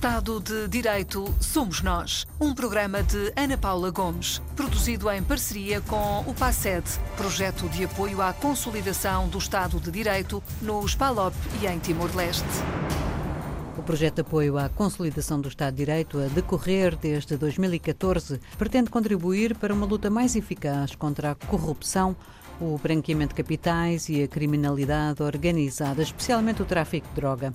Estado de Direito Somos Nós. Um programa de Ana Paula Gomes, produzido em parceria com o PASED, projeto de apoio à consolidação do Estado de Direito nos PALOP e em Timor-Leste. O projeto de apoio à consolidação do Estado de Direito, a decorrer desde 2014, pretende contribuir para uma luta mais eficaz contra a corrupção, o branqueamento de capitais e a criminalidade organizada, especialmente o tráfico de droga.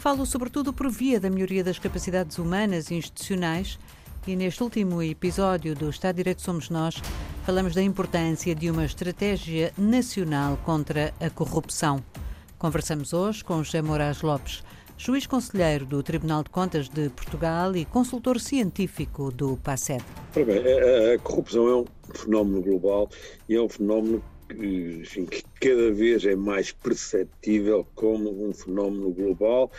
Falo sobretudo por via da melhoria das capacidades humanas e institucionais e neste último episódio do Estado de Direito Somos Nós falamos da importância de uma estratégia nacional contra a corrupção. Conversamos hoje com José Moraes Lopes, juiz conselheiro do Tribunal de Contas de Portugal e consultor científico do PASED. A, corrupção é um fenómeno global e é um fenómeno enfim, que cada vez é mais perceptível como um fenómeno global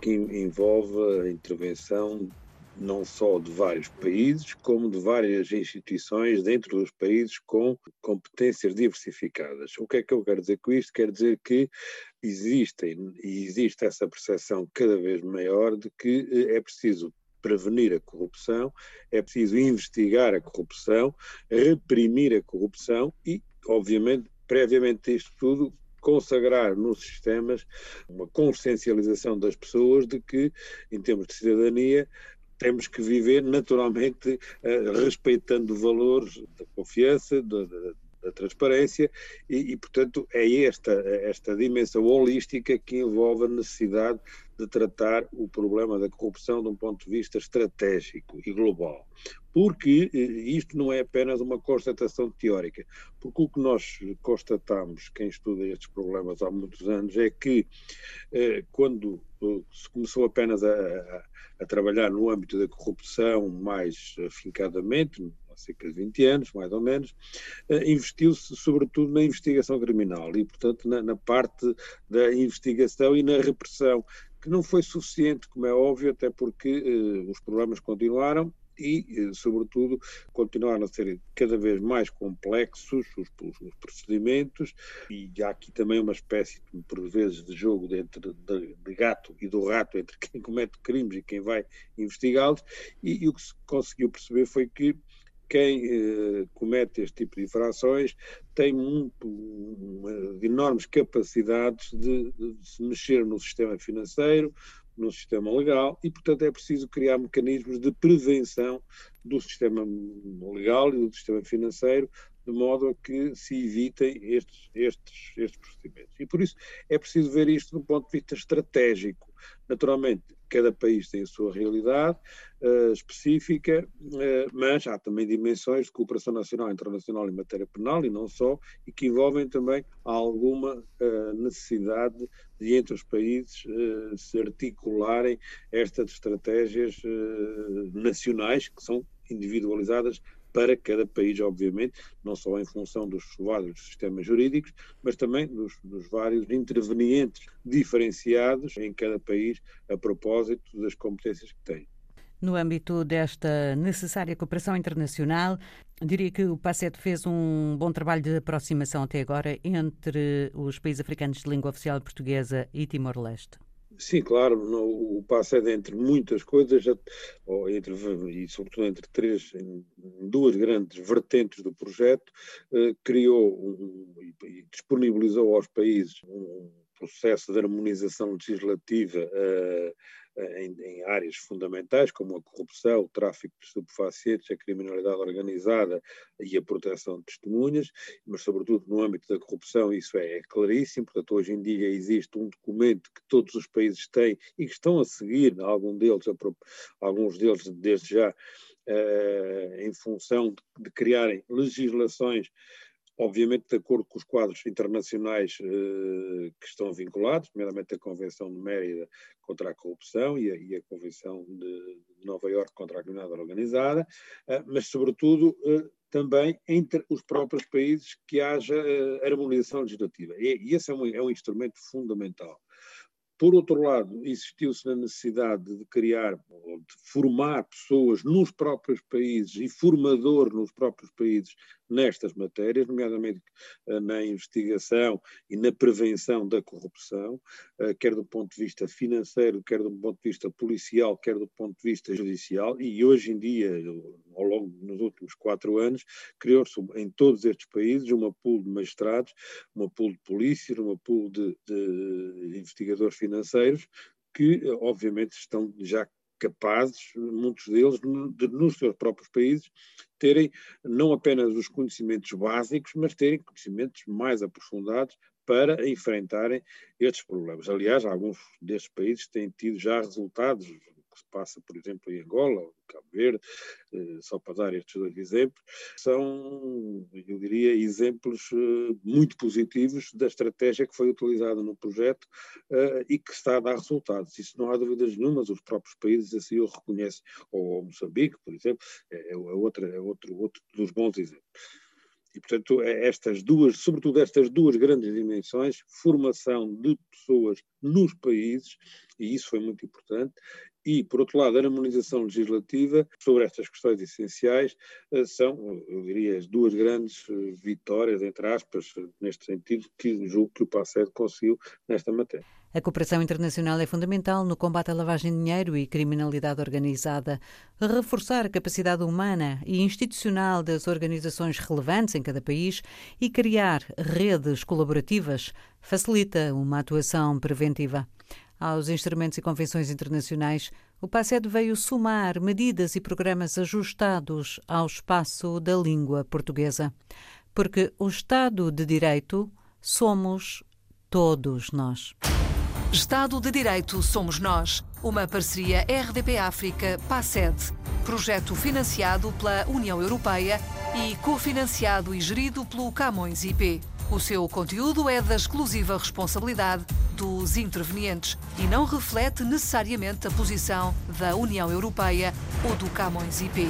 que envolve a intervenção não só de vários países, como de várias instituições dentro dos países com competências diversificadas. O que é que eu quero dizer com isto? Quer dizer que existem e existe essa percepção cada vez maior de que eh, é preciso prevenir a corrupção, é preciso investigar a corrupção, reprimir a corrupção e obviamente, previamente isto tudo, consagrar nos sistemas uma consciencialização das pessoas de que, em termos de cidadania, temos que viver naturalmente uh, respeitando valores da confiança, da, da, transparência e, e, portanto, é esta, esta dimensão holística que envolve a necessidade de tratar o problema da corrupção de um ponto de vista estratégico e global. Porque eh, isto não é apenas uma constatação teórica, porque o que nós constatamos, quem estuda estes problemas há muitos anos, é que eh, quando eh, se começou apenas a, a, a trabalhar no âmbito da corrupção mais afincadamente, cerca de 20 anos, mais ou menos, eh, investiu-se sobretudo na investigação criminal e, portanto, na, na parte da investigação e na repressão, que não foi suficiente, como é óbvio, até porque uh, os problemas continuaram e, eh, sobretudo, continuaram a ser cada vez mais complexos os, os, procedimentos e há aqui também uma espécie, por vezes, de jogo de, de, de gato e do rato entre quem comete crimes e quem vai investigá-los e, e o que se conseguiu perceber foi que quem eh, comete este tipo de infrações tem muito, uma, enormes capacidades de, de, se mexer no sistema financeiro, no sistema legal e, portanto, é preciso criar mecanismos de prevenção do sistema legal e do sistema financeiro de modo a que se evitem estes, estes, estes procedimentos. E por isso é preciso ver isto do ponto de vista estratégico. Naturalmente, cada país tem a sua realidade uh, específica, uh, mas há também dimensões de cooperação nacional e internacional em matéria penal e não só, e que envolvem também alguma uh, necessidade de entre os países se articularem estas estratégias nacionais que são individualizadas para cada país, obviamente, não só em função dos vários sistemas jurídicos, mas também dos, dos, vários intervenientes diferenciados em cada país a propósito das competências que tem. No âmbito desta necessária cooperação internacional, diria que o PASET fez um bom trabalho de aproximação até agora entre os países africanos de língua oficial portuguesa e Timor-Leste. Sim, claro, o passo é entre muitas coisas, ou entre, e sobretudo entre três, duas grandes vertentes do projeto, eh, criou um, e disponibilizou aos países um processo de harmonização legislativa eh, em, em, áreas fundamentais, como a corrupção, o tráfico de estupefacientes, a criminalidade organizada e a proteção de testemunhas, mas, sobretudo, no âmbito da corrupção, isso é, é claríssimo. Portanto, hoje em dia existe um documento que todos os países têm e que estão a seguir, algum deles, alguns deles, desde já, uh, em função de, de criarem legislações obviamente de acordo com os quadros internacionais eh, que estão vinculados, primeiramente a Convenção de Mérida contra a Corrupção e a, e a Convenção de, Nova Iorque contra a Criminalidade Organizada, eh, mas sobretudo eh, também entre os próprios países que haja harmonização legislativa. E, e esse é um, é um instrumento fundamental. Por outro lado, existiu-se a necessidade de criar, de formar pessoas nos próprios países e formador nos próprios países nestas matérias, nomeadamente uh, na investigação e na prevenção da corrupção, uh, quer do ponto de vista financeiro, quer do ponto de vista policial, quer do ponto de vista judicial, e hoje em dia, ao longo dos últimos quatro anos, criou-se em todos estes países uma pool de magistrados, uma pool de polícias, uma pool de, de investigadores financeiros, que obviamente estão já capazes, muitos deles, de, nos seus próprios países, terem não apenas os conhecimentos básicos, mas terem conhecimentos mais aprofundados para enfrentarem estes problemas. Aliás, alguns destes países têm tido já resultados que se passa, por exemplo, em Angola, ou Cabo Verde, eh, só para dar estes dois exemplos, são, eu diria, exemplos eh, muito positivos da estratégia que foi utilizada no projeto eh, e que está a dar resultados. Isso não há dúvidas nenhumas, os próprios países assim o reconhecem, ou Moçambique, por exemplo, é, é, outra, é outro, outro dos bons exemplos. E, portanto, é estas duas, sobretudo estas duas grandes dimensões, formação de pessoas nos países, e isso foi muito importante, e, por outro lado, a harmonização legislativa sobre estas questões essenciais eh, são, eu diria, as duas grandes eh, vitórias, entre aspas, neste sentido, que julgo que o PASSED conseguiu nesta matéria. A cooperação internacional é fundamental no combate à lavagem de dinheiro e criminalidade organizada. Reforçar a capacidade humana e institucional das organizações relevantes em cada país e criar redes colaborativas facilita uma atuação preventiva. Aos instrumentos e convenções internacionais, o PASED veio somar medidas e programas ajustados ao espaço da língua portuguesa. Porque o Estado de Direito somos todos nós. Estado de Direito Somos Nós, uma parceria RDP-África-PASED, projeto financiado pela União Europeia e cofinanciado e gerido pelo Camões IP. O seu conteúdo é da exclusiva responsabilidade dos intervenientes e não reflete necessariamente a posição da União Europeia ou do Camões IP.